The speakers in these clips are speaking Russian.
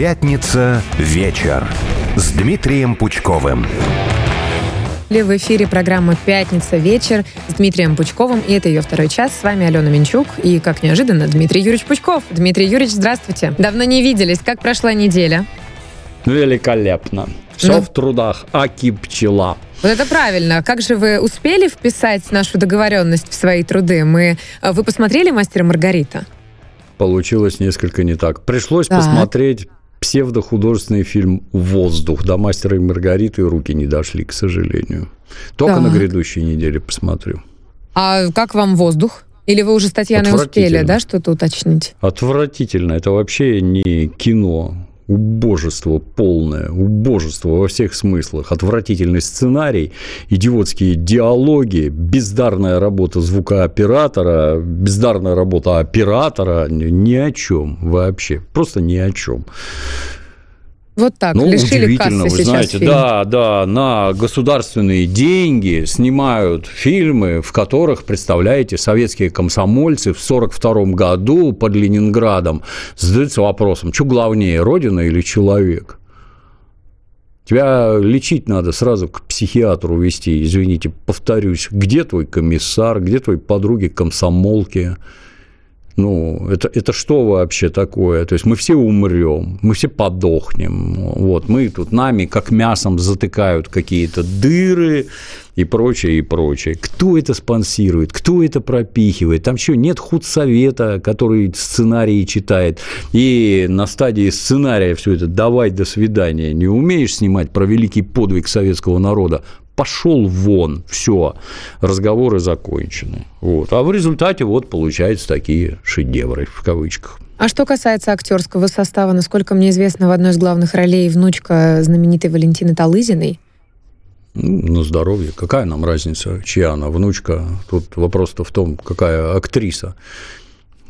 Пятница вечер с Дмитрием Пучковым. В эфире программа «Пятница. Вечер» с Дмитрием Пучковым. И это ее второй час. С вами Алена Минчук. И, как неожиданно, Дмитрий Юрьевич Пучков. Дмитрий Юрьевич, здравствуйте. Давно не виделись. Как прошла неделя? Великолепно. Все ну, в трудах. Аки пчела. Вот это правильно. Как же вы успели вписать нашу договоренность в свои труды? Мы... Э, вы посмотрели «Мастера Маргарита»? Получилось несколько не так. Пришлось так. посмотреть псевдохудожественный фильм «Воздух». До «Мастера и Маргариты» руки не дошли, к сожалению. Только да. на грядущей неделе посмотрю. А как вам «Воздух»? Или вы уже с Татьяной успели, да, что-то уточнить? Отвратительно. Это вообще не кино убожество полное, убожество во всех смыслах, отвратительный сценарий, идиотские диалоги, бездарная работа звукооператора, бездарная работа оператора, ни о чем вообще, просто ни о чем. Вот так, ну, лишили удивительно, кассы вы знаете, фильм. да, да, на государственные деньги снимают фильмы, в которых, представляете, советские комсомольцы в 1942 году под Ленинградом задаются вопросом, что главнее, родина или человек? Тебя лечить надо сразу к психиатру вести, извините, повторюсь, где твой комиссар, где твои подруги комсомолки, ну, это, это что вообще такое? То есть мы все умрем, мы все подохнем. Вот, мы тут нами как мясом затыкают какие-то дыры и прочее, и прочее. Кто это спонсирует? Кто это пропихивает? Там что, нет худсовета, который сценарии читает, и на стадии сценария все это давай, до свидания. Не умеешь снимать про великий подвиг советского народа? Пошел вон, все, разговоры закончены. Вот. А в результате вот получаются такие шедевры, в кавычках. А что касается актерского состава, насколько мне известно, в одной из главных ролей внучка знаменитой Валентины Талызиной. Ну, на здоровье. Какая нам разница, чья она внучка? Тут вопрос-то в том, какая актриса.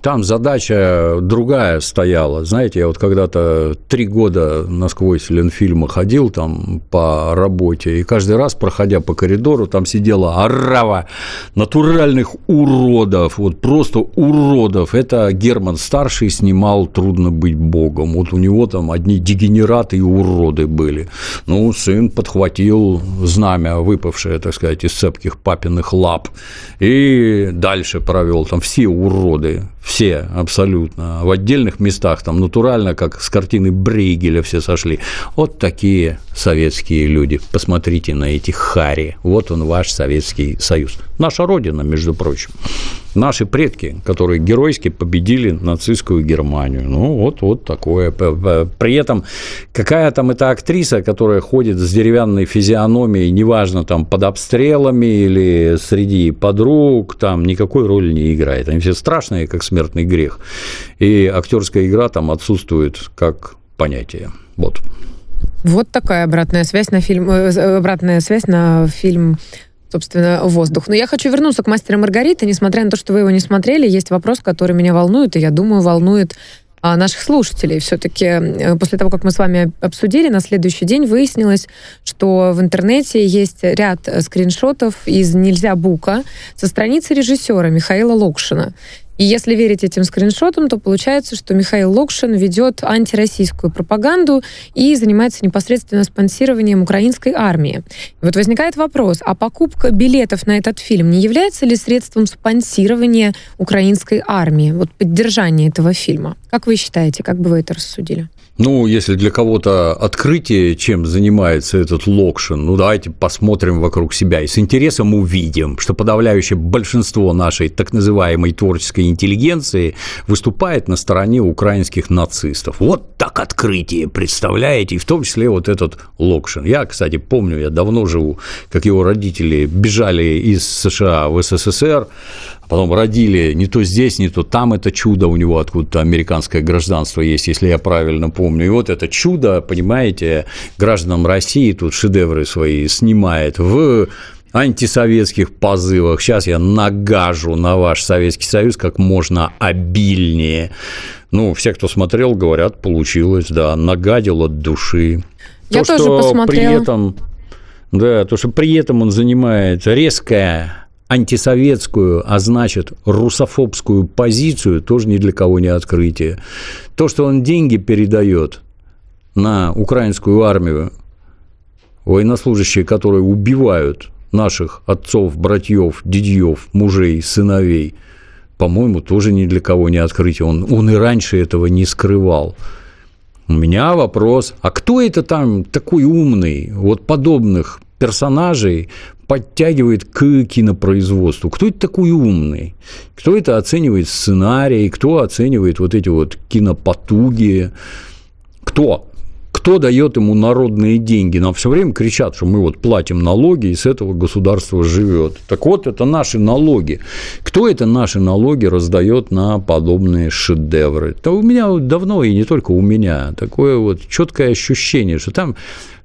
Там задача другая стояла. Знаете, я вот когда-то три года насквозь Ленфильма ходил там по работе, и каждый раз, проходя по коридору, там сидела орава натуральных уродов, вот просто уродов. Это Герман Старший снимал «Трудно быть богом». Вот у него там одни дегенераты и уроды были. Ну, сын подхватил знамя, выпавшее, так сказать, из цепких папиных лап, и дальше провел там все уроды все абсолютно. В отдельных местах там натурально, как с картины Брейгеля все сошли. Вот такие советские люди. Посмотрите на эти хари. Вот он ваш Советский Союз. Наша Родина, между прочим. Наши предки, которые геройски победили нацистскую Германию. Ну, вот, вот такое. При этом какая там эта актриса, которая ходит с деревянной физиономией, неважно, там, под обстрелами или среди подруг, там никакой роли не играет. Они все страшные, как смертный грех. И актерская игра там отсутствует как понятие. Вот. Вот такая обратная связь на фильм, э, обратная связь на фильм собственно, воздух. Но я хочу вернуться к «Мастеру Маргариты». Несмотря на то, что вы его не смотрели, есть вопрос, который меня волнует, и я думаю, волнует а, наших слушателей. Все-таки э, после того, как мы с вами обсудили, на следующий день выяснилось, что в интернете есть ряд скриншотов из «Нельзя Бука» со страницы режиссера Михаила Локшина. И если верить этим скриншотам, то получается, что Михаил Локшин ведет антироссийскую пропаганду и занимается непосредственно спонсированием украинской армии. И вот возникает вопрос, а покупка билетов на этот фильм не является ли средством спонсирования украинской армии, вот поддержания этого фильма? Как вы считаете, как бы вы это рассудили? Ну, если для кого-то открытие, чем занимается этот Локшин, ну, давайте посмотрим вокруг себя и с интересом увидим, что подавляющее большинство нашей так называемой творческой интеллигенции выступает на стороне украинских нацистов. Вот так открытие, представляете? И в том числе вот этот Локшин. Я, кстати, помню, я давно живу, как его родители бежали из США в СССР, потом родили не то здесь, не то там это чудо, у него откуда-то американское гражданство есть, если я правильно помню. И вот это чудо, понимаете, гражданам России тут шедевры свои снимает в антисоветских позывах. Сейчас я нагажу на ваш Советский Союз как можно обильнее. Ну, все, кто смотрел, говорят, получилось, да, нагадил от души. Я то, тоже что посмотрела. При этом, да, то, что при этом он занимает резкое антисоветскую, а значит русофобскую позицию, тоже ни для кого не открытие. То, что он деньги передает на украинскую армию военнослужащие, которые убивают наших отцов, братьев, дядьев, мужей, сыновей, по-моему, тоже ни для кого не открытие. Он, он и раньше этого не скрывал. У меня вопрос, а кто это там такой умный, вот подобных персонажей подтягивает к кинопроизводству. Кто это такой умный? Кто это оценивает сценарий? Кто оценивает вот эти вот кинопотуги? Кто? Кто дает ему народные деньги? Нам все время кричат, что мы вот платим налоги, и с этого государство живет. Так вот, это наши налоги. Кто это наши налоги раздает на подобные шедевры? Да у меня давно, и не только у меня, такое вот четкое ощущение, что там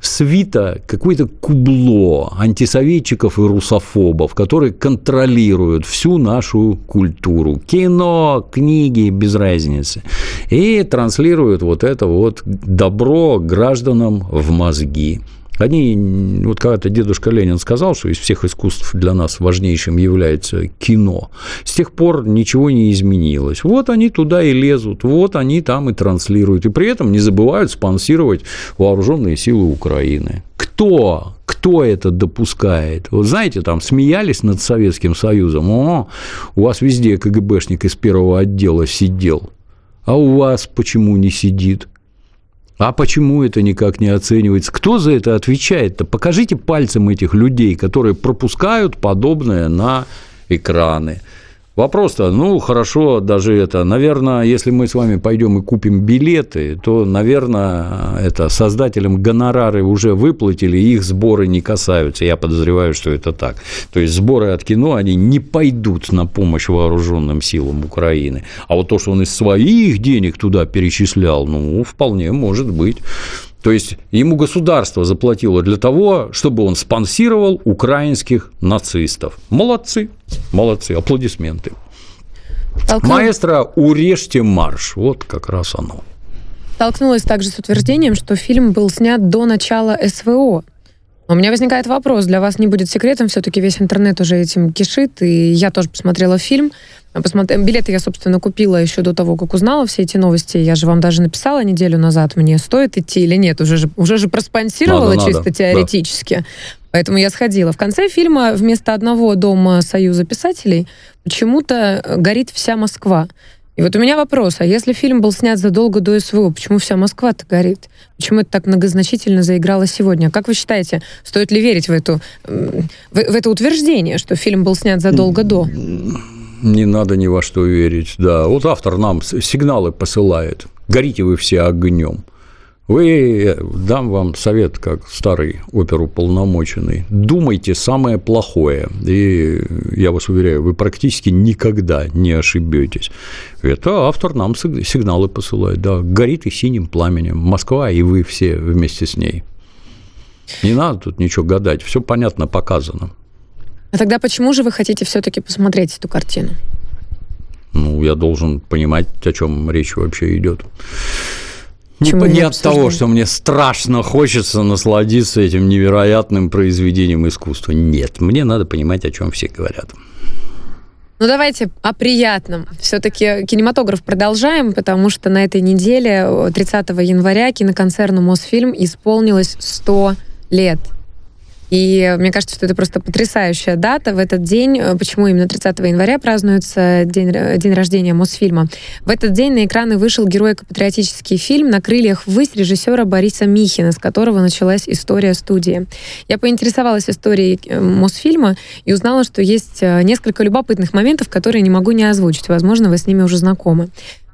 свита какое-то кубло антисоветчиков и русофобов, которые контролируют всю нашу культуру. Кино, книги, без разницы. И транслируют вот это вот добро гражданам в мозги. Они, вот когда-то дедушка Ленин сказал, что из всех искусств для нас важнейшим является кино. С тех пор ничего не изменилось. Вот они туда и лезут, вот они там и транслируют. И при этом не забывают спонсировать вооруженные силы Украины. Кто? Кто это допускает? Вот знаете, там смеялись над Советским Союзом. О, у вас везде КГБшник из первого отдела сидел. А у вас почему не сидит? А почему это никак не оценивается? Кто за это отвечает-то? Покажите пальцем этих людей, которые пропускают подобное на экраны. Вопрос-то, ну, хорошо, даже это, наверное, если мы с вами пойдем и купим билеты, то, наверное, это создателям гонорары уже выплатили, их сборы не касаются. Я подозреваю, что это так. То есть сборы от кино, они не пойдут на помощь вооруженным силам Украины. А вот то, что он из своих денег туда перечислял, ну, вполне может быть. То есть ему государство заплатило для того, чтобы он спонсировал украинских нацистов. Молодцы, молодцы, аплодисменты. Толкнул... Маэстро, урежьте марш. Вот как раз оно. Столкнулась также с утверждением, что фильм был снят до начала СВО. У меня возникает вопрос, для вас не будет секретом, все-таки весь интернет уже этим кишит, и я тоже посмотрела фильм. Посмотри, билеты я, собственно, купила еще до того, как узнала все эти новости. Я же вам даже написала неделю назад, мне стоит идти или нет. Уже же, уже же проспонсировала надо, чисто надо. теоретически. Да. Поэтому я сходила. В конце фильма вместо одного дома Союза писателей почему-то горит вся Москва. И вот у меня вопрос, а если фильм был снят задолго до СВО, почему вся Москва-то горит? Почему это так многозначительно заиграло сегодня? Как вы считаете, стоит ли верить в, эту, в, в это утверждение, что фильм был снят задолго до? Не надо ни во что верить, да. Вот автор нам сигналы посылает. Горите вы все огнем. Вы, дам вам совет, как старый оперуполномоченный, думайте самое плохое, и я вас уверяю, вы практически никогда не ошибетесь. Это автор нам сигналы посылает, да, горит и синим пламенем Москва, и вы все вместе с ней. Не надо тут ничего гадать, все понятно, показано. А тогда почему же вы хотите все-таки посмотреть эту картину? Ну, я должен понимать, о чем речь вообще идет. Не, не от того, что мне страшно хочется насладиться этим невероятным произведением искусства. Нет, мне надо понимать, о чем все говорят. Ну давайте о приятном. Все-таки кинематограф продолжаем, потому что на этой неделе, 30 января, киноконцерну Мосфильм исполнилось 100 лет. И мне кажется, что это просто потрясающая дата. В этот день, э, почему именно 30 января празднуется день, день рождения Мосфильма, в этот день на экраны вышел геройко-патриотический фильм «На крыльях ввысь» режиссера Бориса Михина, с которого началась история студии. Я поинтересовалась историей э, Мосфильма и узнала, что есть э, несколько любопытных моментов, которые не могу не озвучить. Возможно, вы с ними уже знакомы.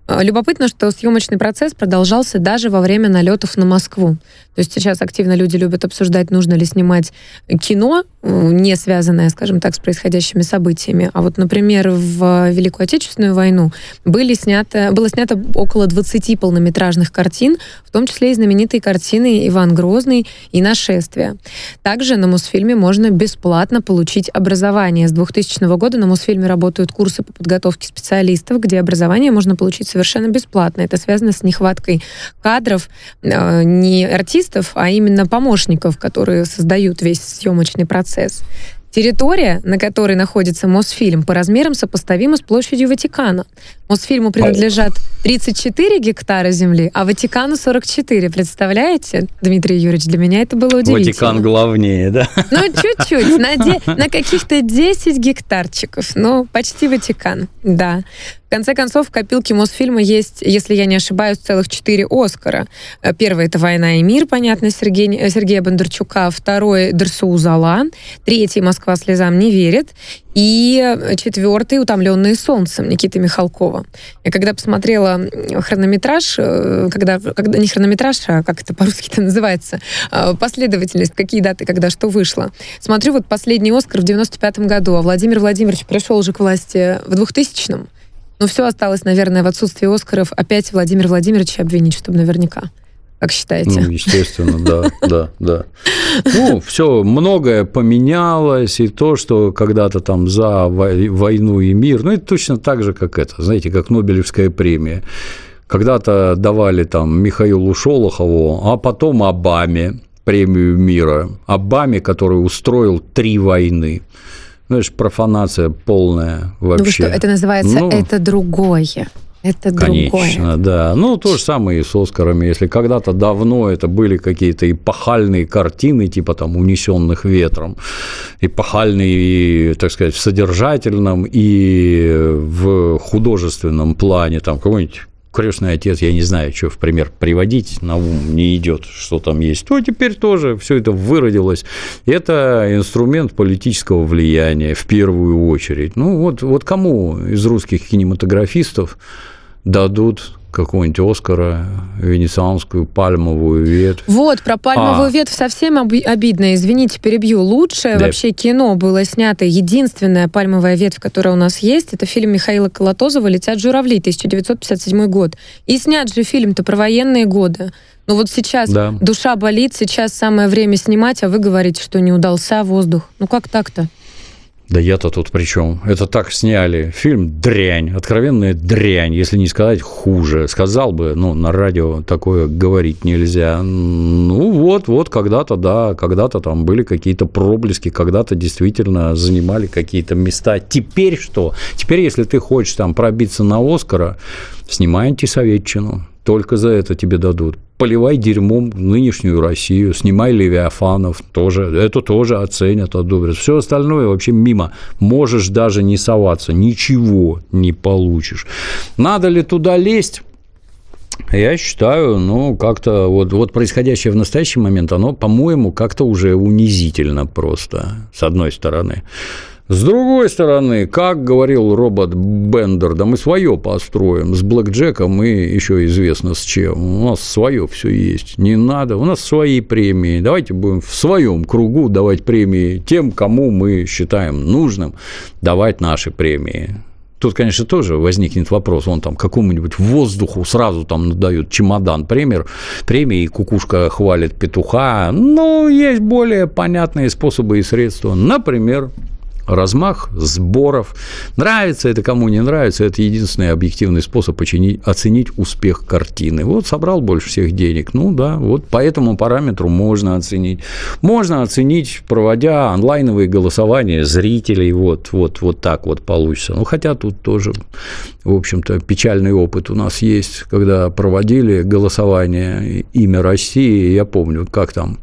А, любопытно, что съемочный процесс продолжался даже во время налетов на Москву. То есть сейчас активно люди любят обсуждать, нужно ли снимать кино, не связанное, скажем так, с происходящими событиями. А вот, например, в Великую Отечественную войну были снято, было снято около 20 полнометражных картин, в том числе и знаменитые картины «Иван Грозный» и «Нашествие». Также на Мосфильме можно бесплатно получить образование. С 2000 года на Мосфильме работают курсы по подготовке специалистов, где образование можно получить совершенно бесплатно. Это связано с нехваткой кадров, э, не артистов, а именно помощников, которые создают весь съемочный процесс. Территория, на которой находится Мосфильм, по размерам сопоставима с площадью Ватикана. Мосфильму принадлежат 34 гектара земли, а Ватикану 44. Представляете, Дмитрий Юрьевич, для меня это было удивительно. Ватикан главнее, да? Ну, чуть-чуть, на, де- на каких-то 10 гектарчиков. Ну, почти Ватикан, да. В конце концов, в копилке Мосфильма есть, если я не ошибаюсь, целых четыре Оскара. Э, Первый — это «Война и мир», понятно, Сергей, Сергея Бондарчука. Второй — «Дерсу Узала». Третий «Москва слезам не верит». И э, четвертый «Утомленные солнцем» Никиты Михалкова. Я когда посмотрела хронометраж, э, когда, когда не хронометраж, а как это по-русски это называется, э, последовательность, какие даты, когда что вышло. Смотрю, вот последний «Оскар» в 95 году, а Владимир Владимирович пришел уже к власти в 2000-м. Ну, все осталось, наверное, в отсутствии Оскаров опять Владимир Владимирович обвинить, чтобы наверняка. Как считаете? Ну, естественно, да, да, да. Ну, все, многое поменялось, и то, что когда-то там за войну и мир, ну, это точно так же, как это, знаете, как Нобелевская премия. Когда-то давали там Михаилу Шолохову, а потом Обаме премию мира. Обаме, который устроил три войны. Ну, же профанация полная вообще. Ну, что, это называется ну, «это другое». Это Конечно, другое. да. Ну, то же самое и с Оскарами. Если когда-то давно это были какие-то эпохальные картины, типа там «Унесенных ветром», эпохальные, и, так сказать, в содержательном и в художественном плане, там какой-нибудь крестный отец, я не знаю, что в пример приводить, на ум не идет, что там есть, то теперь тоже все это выродилось. Это инструмент политического влияния в первую очередь. Ну вот, вот кому из русских кинематографистов дадут какого-нибудь Оскара, венецианскую пальмовую ветвь. Вот, про пальмовую а. ветвь совсем обидно, извините, перебью. Лучшее да. вообще кино было снято, единственная пальмовая ветвь, которая у нас есть, это фильм Михаила Колотозова «Летят журавли», 1957 год. И снят же фильм-то про военные годы. Ну вот сейчас да. душа болит, сейчас самое время снимать, а вы говорите, что не удался воздух. Ну как так-то? Да я-то тут при чем? Это так сняли. Фильм дрянь, откровенная дрянь, если не сказать хуже. Сказал бы, ну, на радио такое говорить нельзя. Ну, вот, вот, когда-то, да, когда-то там были какие-то проблески, когда-то действительно занимали какие-то места. Теперь что? Теперь, если ты хочешь там пробиться на Оскара, снимай антисоветчину. Только за это тебе дадут поливай дерьмом нынешнюю Россию, снимай Левиафанов, тоже, это тоже оценят, одобрят. Все остальное вообще мимо. Можешь даже не соваться, ничего не получишь. Надо ли туда лезть? Я считаю, ну, как-то вот, вот происходящее в настоящий момент, оно, по-моему, как-то уже унизительно просто, с одной стороны. С другой стороны, как говорил робот Бендер, да мы свое построим с Блэк Джеком и еще известно с чем. У нас свое все есть. Не надо. У нас свои премии. Давайте будем в своем кругу давать премии тем, кому мы считаем нужным давать наши премии. Тут, конечно, тоже возникнет вопрос, он там какому-нибудь воздуху сразу там дают чемодан премьер, премии, кукушка хвалит петуха. Но есть более понятные способы и средства. Например, размах сборов. Нравится это кому не нравится, это единственный объективный способ оценить, оценить успех картины. Вот собрал больше всех денег, ну да, вот по этому параметру можно оценить. Можно оценить, проводя онлайновые голосования зрителей, вот, вот, вот так вот получится. Ну, хотя тут тоже, в общем-то, печальный опыт у нас есть, когда проводили голосование «Имя России», я помню, как там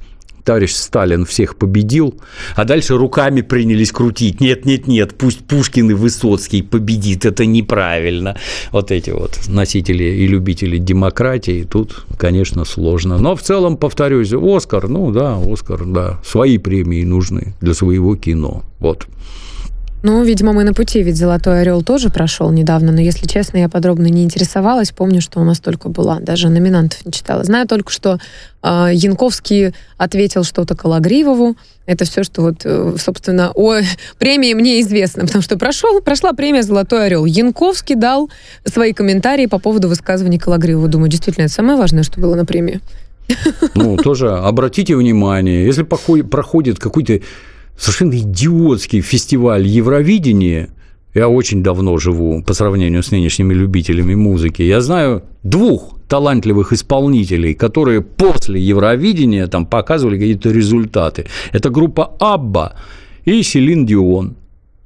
товарищ Сталин всех победил, а дальше руками принялись крутить. Нет, нет, нет, пусть Пушкин и Высоцкий победит, это неправильно. Вот эти вот носители и любители демократии, тут, конечно, сложно. Но в целом, повторюсь, Оскар, ну да, Оскар, да, свои премии нужны для своего кино. Вот. Ну, видимо, мы на пути, ведь «Золотой орел» тоже прошел недавно, но, если честно, я подробно не интересовалась. Помню, что у нас только была, даже номинантов не читала. Знаю только, что э, Янковский ответил что-то Калагривову. Это все, что вот, э, собственно, о премии мне известно, потому что прошел, прошла премия «Золотой орел». Янковский дал свои комментарии по поводу высказываний Калагривова. Думаю, действительно, это самое важное, что было на премии. Ну, тоже обратите внимание, если проходит какой-то совершенно идиотский фестиваль Евровидения. Я очень давно живу по сравнению с нынешними любителями музыки. Я знаю двух талантливых исполнителей, которые после Евровидения там показывали какие-то результаты. Это группа Абба и Селин Дион.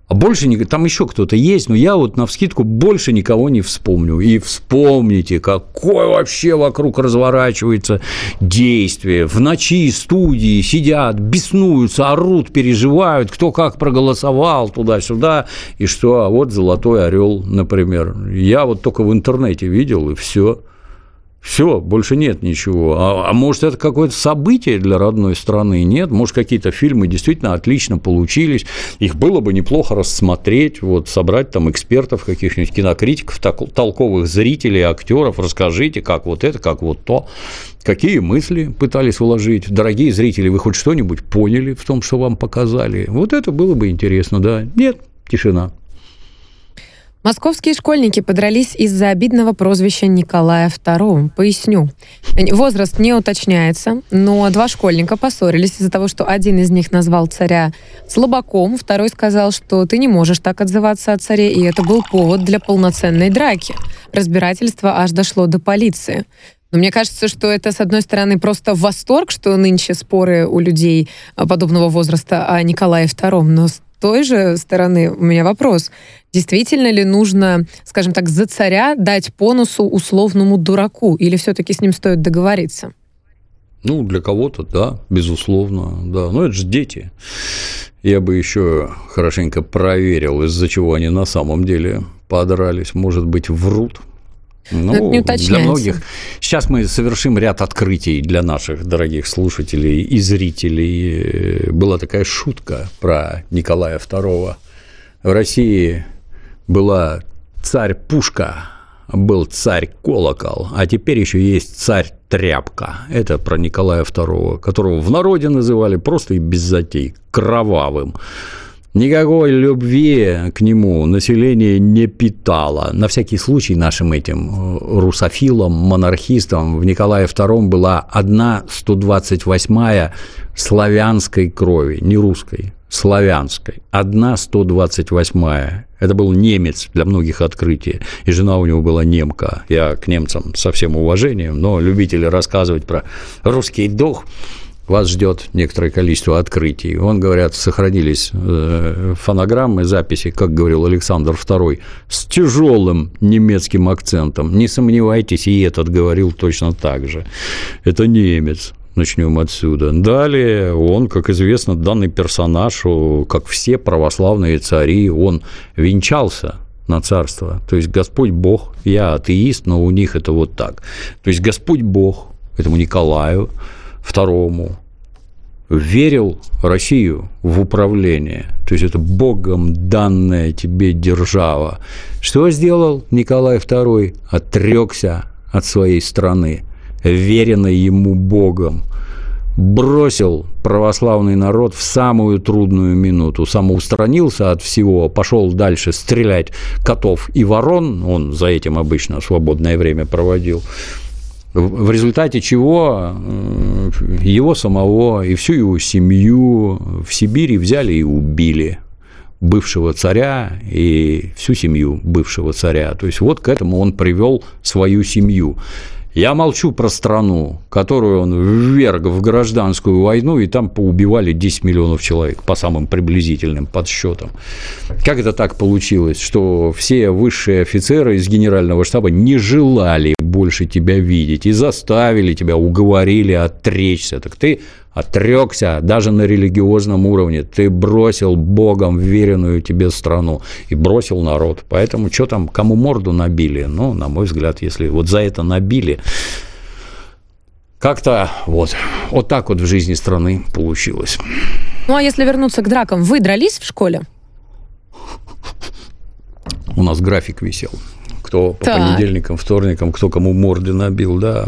А больше там еще кто-то есть, но я вот на вскидку больше никого не вспомню. И вспомните, какое вообще вокруг разворачивается действие. В ночи студии сидят, беснуются, орут, переживают, кто как проголосовал туда-сюда, и что, а вот «Золотой орел», например. Я вот только в интернете видел, и все. Все, больше нет ничего. А, а может, это какое-то событие для родной страны? Нет. Может, какие-то фильмы действительно отлично получились. Их было бы неплохо рассмотреть, вот, собрать там экспертов, каких-нибудь кинокритиков, толковых зрителей, актеров. Расскажите, как вот это, как вот то. Какие мысли пытались вложить? Дорогие зрители, вы хоть что-нибудь поняли в том, что вам показали? Вот это было бы интересно, да. Нет, тишина. Московские школьники подрались из-за обидного прозвища Николая II. Поясню. Возраст не уточняется, но два школьника поссорились из-за того, что один из них назвал царя слабаком, второй сказал, что ты не можешь так отзываться о царе, и это был повод для полноценной драки. Разбирательство аж дошло до полиции. Но мне кажется, что это, с одной стороны, просто восторг, что нынче споры у людей подобного возраста о Николае II, но с той же стороны у меня вопрос. Действительно ли нужно, скажем так, за царя дать понусу условному дураку? Или все-таки с ним стоит договориться? Ну, для кого-то, да, безусловно, да. Но это же дети. Я бы еще хорошенько проверил, из-за чего они на самом деле подрались. Может быть, врут. Ну, это не для многих. Сейчас мы совершим ряд открытий для наших дорогих слушателей и зрителей. Была такая шутка про Николая II. В России была царь Пушка, был царь Колокол, а теперь еще есть царь Тряпка. Это про Николая II, которого в народе называли просто и без затей кровавым. Никакой любви к нему население не питало. На всякий случай нашим этим э, русофилам, монархистам в Николае II была одна 128-я славянской крови, не русской, славянской. Одна 128-я. Это был немец для многих открытий, и жена у него была немка. Я к немцам со всем уважением, но любители рассказывать про русский дух – вас ждет некоторое количество открытий. Он, говорят, сохранились э, фонограммы, записи, как говорил Александр II, с тяжелым немецким акцентом. Не сомневайтесь, и этот говорил точно так же. Это немец. Начнем отсюда. Далее он, как известно, данный персонаж, как все православные цари, он венчался на царство. То есть Господь Бог, я атеист, но у них это вот так. То есть Господь Бог этому Николаю II верил Россию в управление, то есть это Богом данная тебе держава. Что сделал Николай II? Отрекся от своей страны, веренной ему Богом, бросил православный народ в самую трудную минуту, самоустранился от всего, пошел дальше стрелять котов и ворон, он за этим обычно свободное время проводил, в результате чего э, его самого и всю его семью в Сибири взяли и убили бывшего царя и всю семью бывшего царя. То есть вот к этому он привел свою семью. Я молчу про страну, которую он вверг в гражданскую войну, и там поубивали 10 миллионов человек, по самым приблизительным подсчетам. Как это так получилось, что все высшие офицеры из генерального штаба не желали больше тебя видеть и заставили тебя, уговорили отречься? Так ты отрекся даже на религиозном уровне, ты бросил Богом веренную тебе страну и бросил народ. Поэтому что там, кому морду набили? Ну, на мой взгляд, если вот за это набили, как-то вот, вот так вот в жизни страны получилось. Ну, а если вернуться к дракам, вы дрались в школе? У нас график висел. Кто по так. понедельникам, вторникам, кто кому морды набил, да.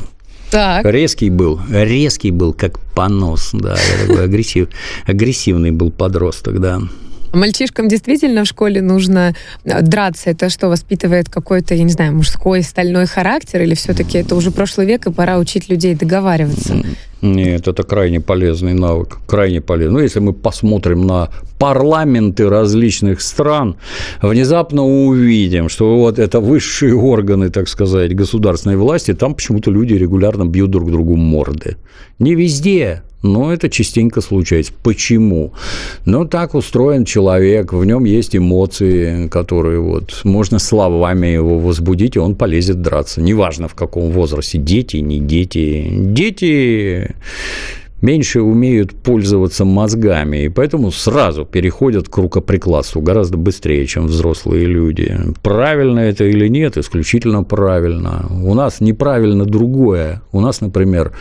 Так. Резкий был, резкий был, как понос, да, я такой агрессив, агрессивный был подросток, да. Мальчишкам действительно в школе нужно э, драться. Это что, воспитывает какой-то, я не знаю, мужской стальной характер? Или все-таки это уже прошлый век, и пора учить людей договариваться? Нет, это крайне полезный навык, крайне полезный. Ну, если мы посмотрим на парламенты различных стран, внезапно увидим, что вот это высшие органы, так сказать, государственной власти, там почему-то люди регулярно бьют друг другу морды. Не везде, но это частенько случается. Почему? Ну, так устроен человек, в нем есть эмоции, которые вот можно словами его возбудить, и он полезет драться. Неважно, в каком возрасте, дети, не дети. Дети меньше умеют пользоваться мозгами, и поэтому сразу переходят к рукоприкладству гораздо быстрее, чем взрослые люди. Правильно это или нет, исключительно правильно. У нас неправильно другое. У нас, например,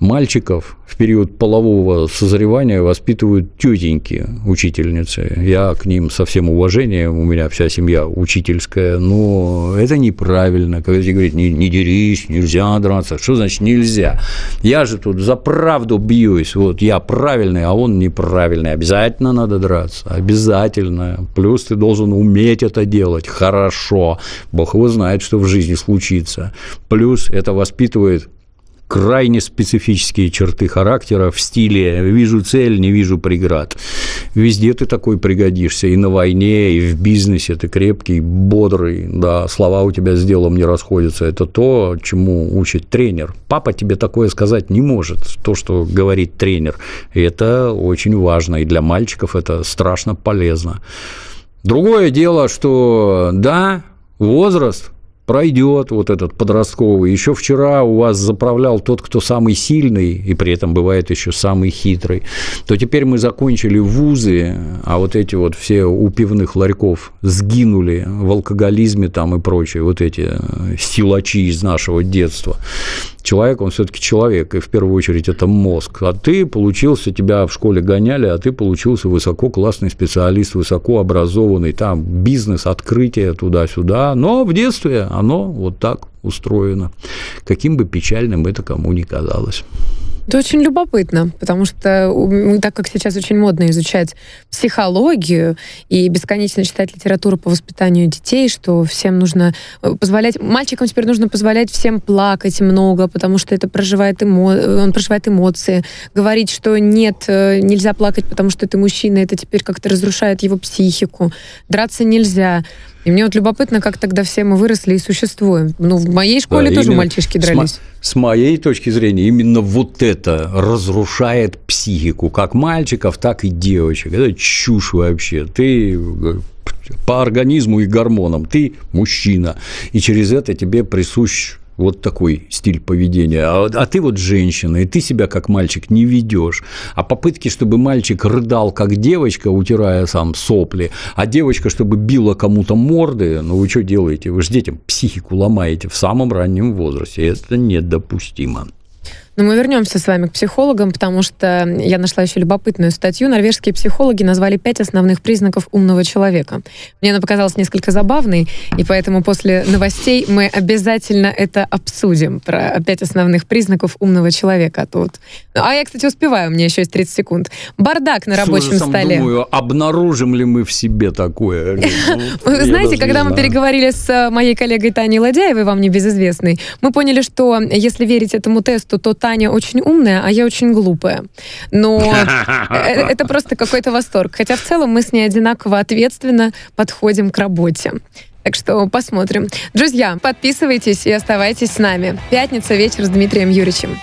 мальчиков в период полового созревания воспитывают тетеньки, учительницы. Я к ним со всем уважением, у меня вся семья учительская, но это неправильно. Когда тебе говорят, не, не дерись, нельзя драться. Что значит нельзя? Я же тут за правду бьюсь. Вот я правильный, а он неправильный. Обязательно надо драться. Обязательно. Плюс ты должен уметь это делать хорошо. Бог его знает, что в жизни случится. Плюс это воспитывает крайне специфические черты характера в стиле «вижу цель, не вижу преград». Везде ты такой пригодишься, и на войне, и в бизнесе ты крепкий, бодрый, да, слова у тебя с делом не расходятся. Это то, чему учит тренер. Папа тебе такое сказать не может, то, что говорит тренер. Это очень важно, и для мальчиков это страшно полезно. Другое дело, что да, возраст пройдет вот этот подростковый. Еще вчера у вас заправлял тот, кто самый сильный, и при этом бывает еще самый хитрый, то теперь мы закончили вузы, а вот эти вот все у пивных ларьков сгинули в алкоголизме там и прочее, вот эти э, силачи из нашего детства человек, он все-таки человек, и в первую очередь это мозг. А ты получился, тебя в школе гоняли, а ты получился высоко классный специалист, высоко образованный, там бизнес, открытие туда-сюда. Но в детстве оно вот так устроено. Каким бы печальным это кому ни казалось. Это очень любопытно, потому что так как сейчас очень модно изучать психологию и бесконечно читать литературу по воспитанию детей, что всем нужно э, позволять, мальчикам теперь нужно позволять всем плакать много, потому что это проживает эмо... он проживает эмоции. Говорить, что нет, э, нельзя плакать, потому что ты мужчина, это теперь как-то разрушает его психику. Драться нельзя. И мне вот любопытно, как тогда все мы выросли и существуем. Ну, в моей школе да, тоже мальчишки дрались. С, с моей точки зрения, именно вот это разрушает психику, как мальчиков, так и девочек. Это чушь вообще. Ты э, по организму и гормонам, ты мужчина, и через это тебе присущ вот такой стиль поведения. А, а ты вот женщина, и ты себя как мальчик не ведешь. А попытки, чтобы мальчик рыдал как девочка, утирая сам сопли, а девочка, чтобы била кому-то морды, ну вы что делаете? Вы же детям психику ломаете в самом раннем возрасте. Это недопустимо. Но мы вернемся с вами к психологам, потому что я нашла еще любопытную статью. Норвежские психологи назвали пять основных признаков умного человека. Мне она показалась несколько забавной, и поэтому после новостей мы обязательно это обсудим, про пять основных признаков умного человека. Тут. А я, кстати, успеваю, у меня еще есть 30 секунд. Бардак на рабочем столе. Думаю, обнаружим ли мы в себе такое? Ну, Вы знаете, когда мы переговорили с э, моей коллегой Таней Ладяевой, вам небезызвестной, мы поняли, что если верить этому тесту, то Таня очень умная, а я очень глупая. Но э, это просто какой-то восторг. Хотя в целом мы с ней одинаково ответственно подходим к работе. Так что посмотрим. Друзья, подписывайтесь и оставайтесь с нами. Пятница вечер с Дмитрием Юрьевичем.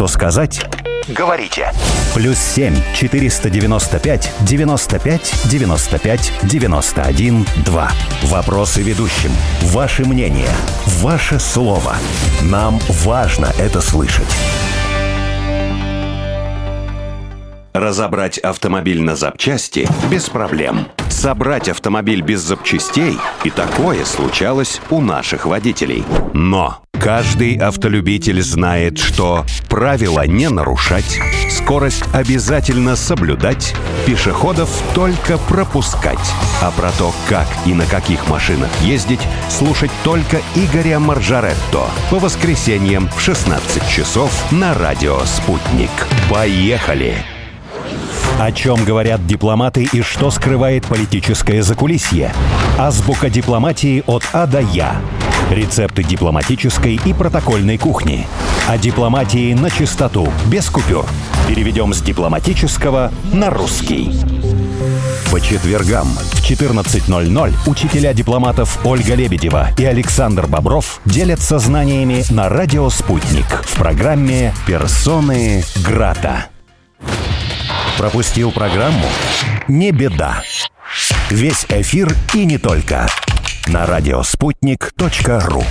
Что сказать? Говорите. Плюс 7 495 95 95 91 2. Вопросы ведущим. Ваше мнение. Ваше слово. Нам важно это слышать. Разобрать автомобиль на запчасти без проблем. Собрать автомобиль без запчастей и такое случалось у наших водителей. Но Каждый автолюбитель знает, что правила не нарушать, скорость обязательно соблюдать, пешеходов только пропускать. А про то, как и на каких машинах ездить, слушать только Игоря Маржаретто по воскресеньям в 16 часов на радио «Спутник». Поехали! О чем говорят дипломаты и что скрывает политическое закулисье? Азбука дипломатии от А до Я Рецепты дипломатической и протокольной кухни. О дипломатии на чистоту, без купюр. Переведем с дипломатического на русский. По четвергам в 14.00 учителя дипломатов Ольга Лебедева и Александр Бобров делятся знаниями на радио «Спутник» в программе «Персоны Грата». Пропустил программу? Не беда. Весь эфир и не только на радиоспутник.ру.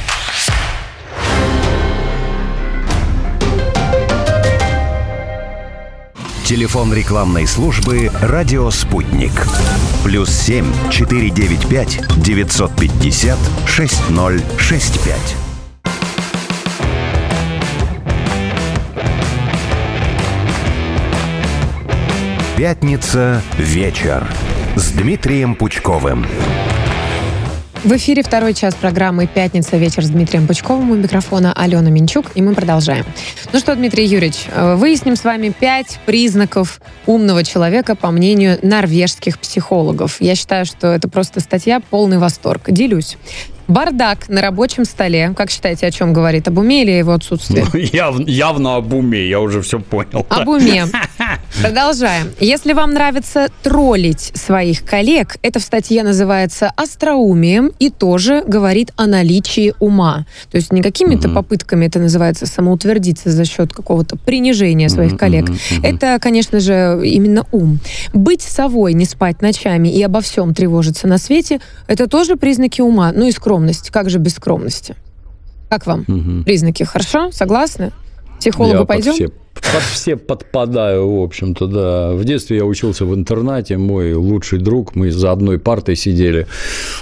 Телефон рекламной службы «Радио Спутник». Плюс семь четыре девять пять девятьсот пятьдесят шесть ноль шесть пять. Пятница. Вечер. С Дмитрием Пучковым. В эфире второй час программы «Пятница. Вечер» с Дмитрием Пучковым. У микрофона Алена Минчук, и мы продолжаем. Ну что, Дмитрий Юрьевич, э, выясним с вами пять признаков умного человека, по мнению норвежских психологов. Я считаю, что это просто статья «Полный восторг». Делюсь. Бардак на рабочем столе. Как считаете, о чем говорит? Об уме или его отсутствии? Ну, яв, явно об уме, я уже все понял. Об уме. Продолжаем. Если вам нравится троллить своих коллег, это в статье называется остроумием и тоже говорит о наличии ума. То есть не какими-то mm-hmm. попытками это называется самоутвердиться за счет какого-то принижения своих mm-hmm. коллег. Mm-hmm. Это, конечно же, именно ум. Быть совой, не спать ночами и обо всем тревожиться на свете, это тоже признаки ума. Ну и скромности скромность. Как же без скромности? Как вам угу. признаки? Хорошо? Согласны? Психологу я пойдем? Под все, под все подпадаю, в общем-то, да. В детстве я учился в интернате, мой лучший друг, мы за одной партой сидели.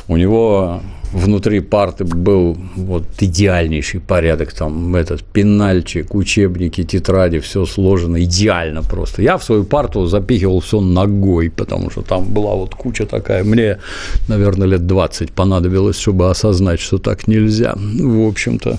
У него внутри парты был вот идеальнейший порядок, там этот пенальчик, учебники, тетради, все сложено идеально просто. Я в свою парту запихивал все ногой, потому что там была вот куча такая. Мне, наверное, лет 20 понадобилось, чтобы осознать, что так нельзя. В общем-то,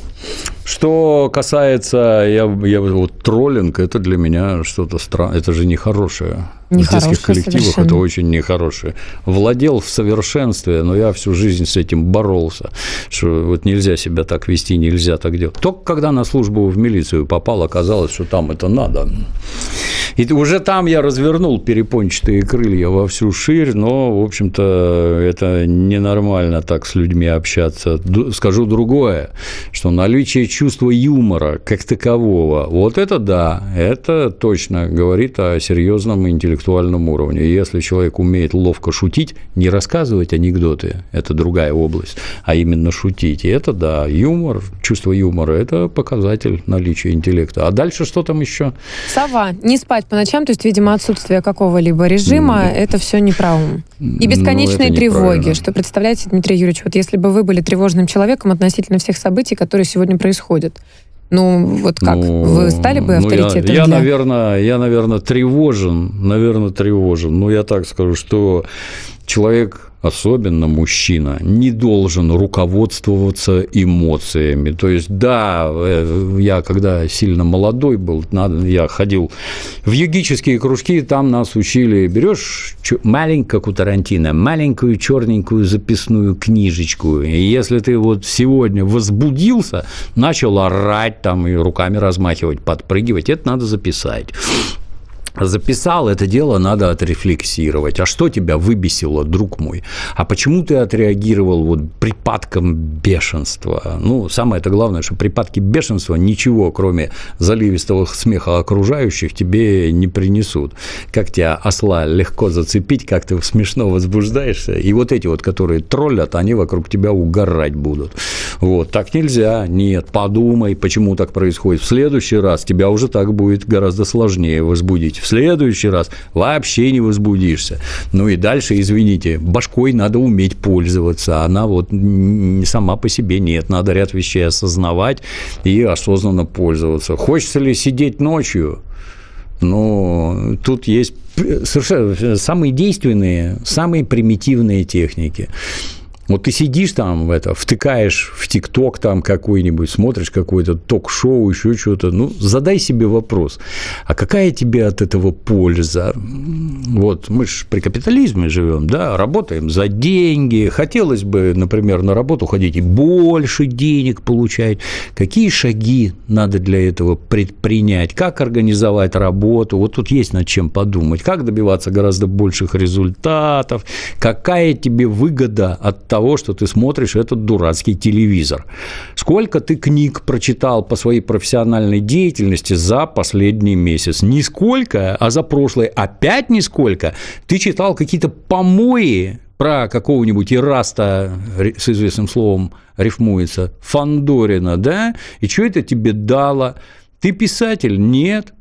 что касается, я, я вот троллинг, это для меня что-то странное, это же нехорошее. В детских коллективах совершенно. это очень нехорошее. Владел в совершенстве, но я всю жизнь с этим боролся, что вот нельзя себя так вести, нельзя так делать. Только когда на службу в милицию попал, оказалось, что там это надо. И уже там я развернул перепончатые крылья во всю ширь, но, в общем-то, это ненормально так с людьми общаться. Скажу другое, что наличие чувства юмора как такового, вот это да, это точно говорит о серьезном интеллектуальном уровне. И если человек умеет ловко шутить, не рассказывать анекдоты, это другая область, а именно шутить, и это да, юмор, чувство юмора – это показатель наличия интеллекта. А дальше что там еще? Сова, не спать по ночам, то есть, видимо, отсутствие какого-либо режима, mm. это все не про ум. И ну, бесконечные ну, тревоги, что представляете, Дмитрий Юрьевич, вот если бы вы были тревожным человеком относительно всех событий, которые сегодня происходят, ну, вот как? Ну, Вы стали бы авторитетом? Ну, я, я, для... наверное, я, наверное, тревожен, наверное, тревожен. Ну, я так скажу, что человек особенно мужчина, не должен руководствоваться эмоциями. То есть, да, э, я когда сильно молодой был, надо, я ходил в йогические кружки, там нас учили, берешь маленькую, как у Тарантино, маленькую черненькую записную книжечку, и если ты вот сегодня возбудился, начал орать там и руками размахивать, подпрыгивать, это надо записать записал, это дело надо отрефлексировать. А что тебя выбесило, друг мой? А почему ты отреагировал вот припадком бешенства? Ну, самое-то главное, что припадки бешенства ничего, кроме заливистого смеха окружающих, тебе не принесут. Как тебя осла легко зацепить, как ты смешно возбуждаешься. И вот эти вот, которые троллят, они вокруг тебя угорать будут. Вот, так нельзя. Нет, подумай, почему так происходит. В следующий раз тебя уже так будет гораздо сложнее возбудить следующий раз вообще не возбудишься. Ну и дальше, извините, башкой надо уметь пользоваться. Она вот сама по себе нет. Надо ряд вещей осознавать и осознанно пользоваться. Хочется ли сидеть ночью? Ну, тут есть совершенно самые действенные, самые примитивные техники. Вот ты сидишь там, это, втыкаешь в ТикТок там какой-нибудь, смотришь какое-то ток-шоу, еще что-то. Ну, задай себе вопрос, а какая тебе от этого польза? Вот мы же при капитализме живем, да, работаем за деньги. Хотелось бы, например, на работу ходить и больше денег получать. Какие шаги надо для этого предпринять? Как организовать работу? Вот тут есть над чем подумать. Как добиваться гораздо больших результатов? Какая тебе выгода от того, того, что ты смотришь этот дурацкий телевизор. Сколько ты книг прочитал по своей профессиональной деятельности за последний месяц? Нисколько, а за прошлый опять нисколько. Ты читал какие-то помои про какого-нибудь Ираста, с известным словом рифмуется, Фандорина, да? И что это тебе дало? Ты писатель? Нет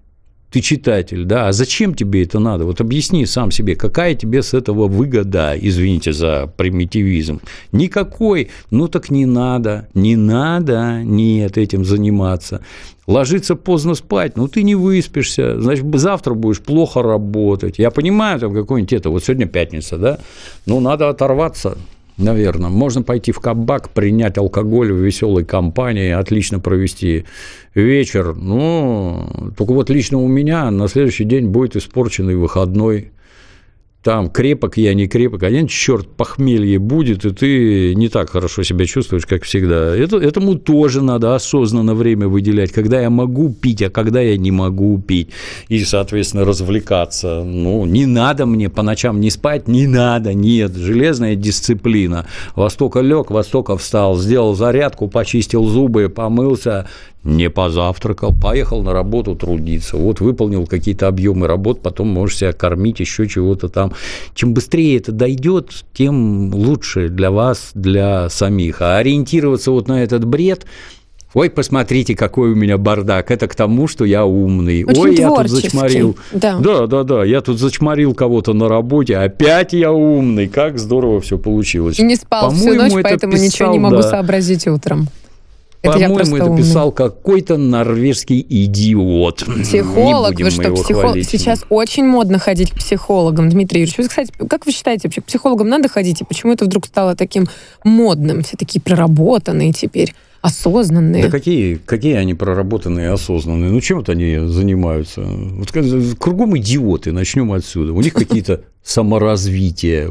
ты читатель, да, а зачем тебе это надо? Вот объясни сам себе, какая тебе с этого выгода, извините за примитивизм. Никакой, ну так не надо, не надо, нет, этим заниматься. Ложиться поздно спать, ну ты не выспишься, значит, завтра будешь плохо работать. Я понимаю, там какой-нибудь это, вот сегодня пятница, да, ну надо оторваться, наверное. Можно пойти в кабак, принять алкоголь в веселой компании, отлично провести вечер. Ну, только вот лично у меня на следующий день будет испорченный выходной там крепок я, не крепок, а один черт похмелье будет, и ты не так хорошо себя чувствуешь, как всегда. Это, этому тоже надо осознанно время выделять, когда я могу пить, а когда я не могу пить, и, соответственно, развлекаться. Ну, не надо мне по ночам не спать, не надо, нет, железная дисциплина. Востока лег, Востока встал, сделал зарядку, почистил зубы, помылся, не позавтракал, поехал на работу трудиться, вот выполнил какие-то объемы работ, потом можешь себя кормить, еще чего-то там. Чем быстрее это дойдет, тем лучше для вас, для самих. А ориентироваться вот на этот бред, Ой, посмотрите, какой у меня бардак. Это к тому, что я умный. Очень Ой, я тут зачморил. Да. да, да, да. Я тут зачморил кого-то на работе. Опять я умный. Как здорово все получилось. И не спал всю ночь, поэтому писал, ничего не могу да. сообразить утром. По-моему, это писал какой-то норвежский идиот. Психолог, вы что, психолог? Сейчас очень модно ходить к психологам, Дмитрий Юрьевич. Вы, кстати, как вы считаете, вообще к психологам надо ходить? И почему это вдруг стало таким модным? Все такие проработанные теперь осознанные. Да какие, какие они проработанные и осознанные? Ну, чем вот они занимаются? Вот кругом идиоты, начнем отсюда. У них какие-то саморазвития.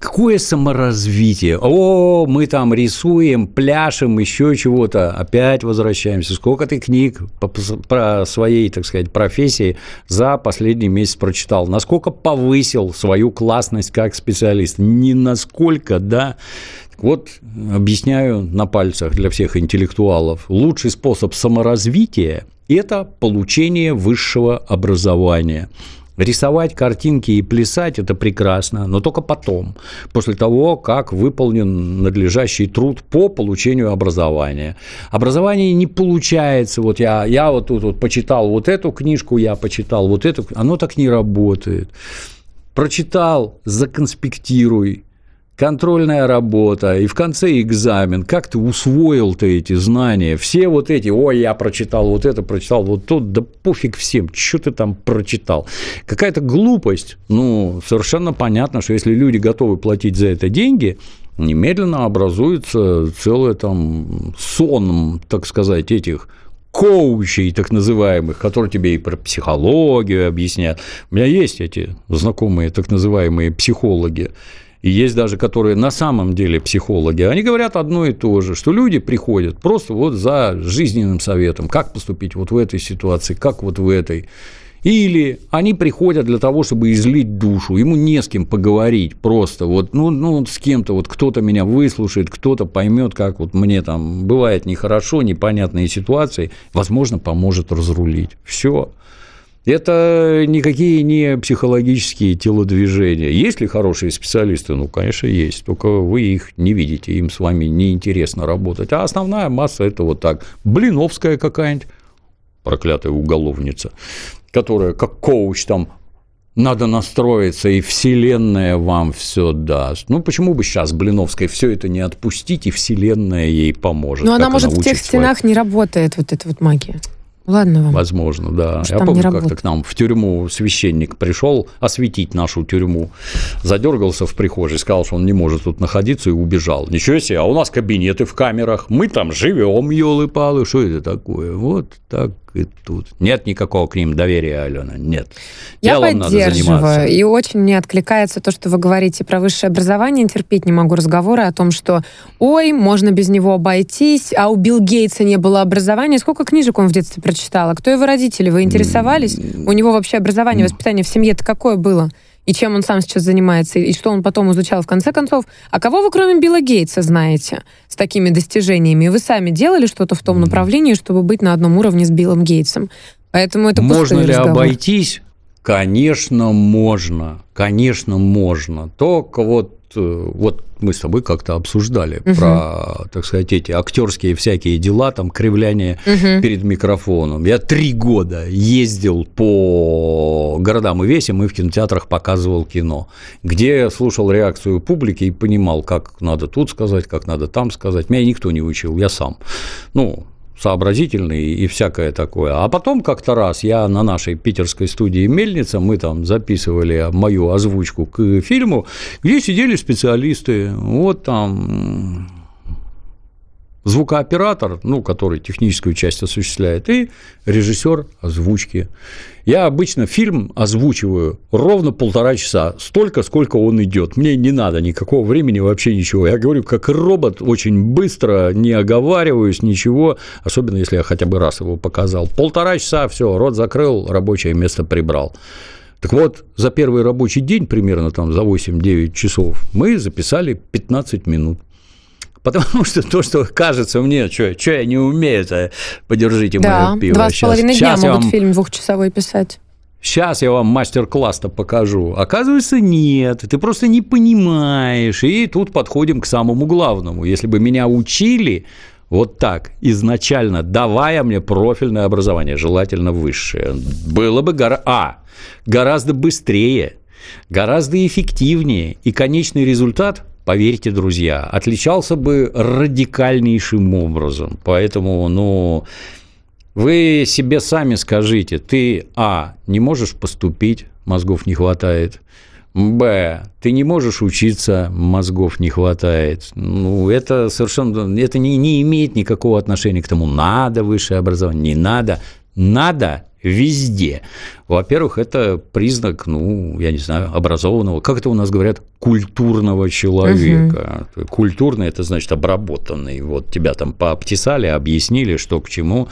Какое саморазвитие? О, мы там рисуем, пляшем, еще чего-то. Опять возвращаемся. Сколько ты книг по, про своей, так сказать, профессии за последний месяц прочитал? Насколько повысил свою классность как специалист? Не насколько, да. Вот объясняю на пальцах для всех интеллектуалов. Лучший способ саморазвития – это получение высшего образования. Рисовать картинки и плясать – это прекрасно, но только потом, после того, как выполнен надлежащий труд по получению образования. Образование не получается, вот я, я вот тут вот почитал вот эту книжку, я почитал вот эту, оно так не работает. Прочитал, законспектируй, контрольная работа, и в конце экзамен. Как ты усвоил ты эти знания? Все вот эти, ой, я прочитал вот это, прочитал вот тут, да пофиг всем, что ты там прочитал. Какая-то глупость. Ну, совершенно понятно, что если люди готовы платить за это деньги, немедленно образуется целое там сон, так сказать, этих коучей так называемых, которые тебе и про психологию объяснят. У меня есть эти знакомые так называемые психологи. И есть даже, которые на самом деле психологи, они говорят одно и то же, что люди приходят просто вот за жизненным советом, как поступить вот в этой ситуации, как вот в этой. Или они приходят для того, чтобы излить душу, ему не с кем поговорить просто, вот, ну, ну с кем-то, вот кто-то меня выслушает, кто-то поймет, как вот мне там бывает нехорошо, непонятные ситуации, возможно, поможет разрулить. Все. Это никакие не психологические телодвижения. Есть ли хорошие специалисты? Ну, конечно, есть. Только вы их не видите, им с вами неинтересно работать. А основная масса – это вот так. Блиновская какая-нибудь, проклятая уголовница, которая как коуч там надо настроиться, и Вселенная вам все даст. Ну, почему бы сейчас Блиновской все это не отпустить, и Вселенная ей поможет? Но она, может, в тех стенах не работает, вот эта вот магия. Ладно вам. Возможно, да. Может, Я помню, как-то к нам в тюрьму священник пришел осветить нашу тюрьму, задергался в прихожей, сказал, что он не может тут находиться и убежал. Ничего себе, а у нас кабинеты в камерах, мы там живем, елы-палы, что это такое? Вот так и тут. Нет никакого к ним доверия, Алена, нет. Я Делом надо заниматься. поддерживаю. И очень мне откликается то, что вы говорите про высшее образование. Терпеть не могу разговоры о том, что ой, можно без него обойтись, а у Билл Гейтса не было образования. Сколько книжек он в детстве прочитал? А кто его родители? Вы интересовались? У него вообще образование, воспитание в семье-то какое было? И чем он сам сейчас занимается, и что он потом изучал в конце концов. А кого вы, кроме Билла Гейтса, знаете с такими достижениями? Вы сами делали что-то в том направлении, чтобы быть на одном уровне с Биллом Гейтсом? Поэтому это Можно ли разговор. обойтись? Конечно, можно. Конечно, можно. Только вот, э, вот мы с тобой как-то обсуждали Мгм. про, так сказать, эти актерские всякие дела, там, кривляние Мгм. перед микрофоном. Я три года ездил по городам и весям и в кинотеатрах показывал кино, где слушал реакцию публики и понимал, как надо тут сказать, как надо там сказать. Меня никто не учил, я сам. Ну, сообразительный и всякое такое. А потом как-то раз я на нашей питерской студии «Мельница», мы там записывали мою озвучку к фильму, где сидели специалисты, вот там звукооператор, ну, который техническую часть осуществляет, и режиссер озвучки. Я обычно фильм озвучиваю ровно полтора часа, столько, сколько он идет. Мне не надо никакого времени, вообще ничего. Я говорю как робот, очень быстро, не оговариваюсь, ничего, особенно если я хотя бы раз его показал. Полтора часа, все, рот закрыл, рабочее место прибрал. Так вот, за первый рабочий день, примерно там за 8-9 часов, мы записали 15 минут. Потому что то, что кажется мне, что, что я не умею-то, подержите Да, мое пиво. два с половиной дня я могут вам- фильм двухчасовой писать. Сейчас я вам мастер-класс-то покажу. Оказывается, нет. Ты просто не понимаешь. И тут подходим к самому главному. Если бы меня учили вот так, изначально, давая мне профильное образование, желательно высшее, было бы гора... а, гораздо быстрее, гораздо эффективнее. И конечный результат, поверьте, друзья, отличался бы радикальнейшим образом. Поэтому, ну, вы себе сами скажите, ты, а, не можешь поступить, мозгов не хватает, Б, ты не можешь учиться, мозгов не хватает. Ну, это совершенно, это не, не имеет никакого отношения к тому, надо высшее образование, не надо. Надо везде. Во-первых, это признак, ну, я не знаю, образованного, как это у нас говорят, культурного человека. Культурный – это значит обработанный. Вот тебя там пообтесали, объяснили, что к чему.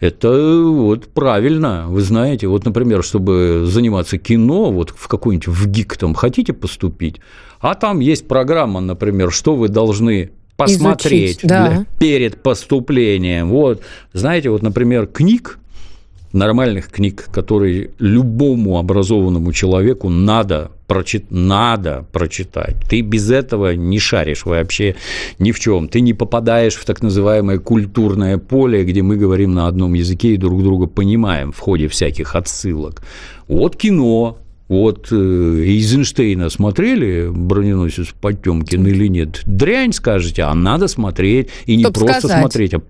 Это вот правильно. Вы знаете, вот, например, чтобы заниматься кино, вот в какой-нибудь в ГИК там хотите поступить, а там есть программа, например, что вы должны посмотреть Изучить, да. для- перед поступлением. Вот, знаете, вот, например, книг, нормальных книг, которые любому образованному человеку надо, прочит... надо прочитать. Ты без этого не шаришь вообще ни в чем. Ты не попадаешь в так называемое культурное поле, где мы говорим на одном языке и друг друга понимаем в ходе всяких отсылок. Вот кино, вот э, Эйзенштейна смотрели «Броненосец Потемкин» или нет? Дрянь скажете, а надо смотреть. И не Чтоб просто сказать. смотреть, а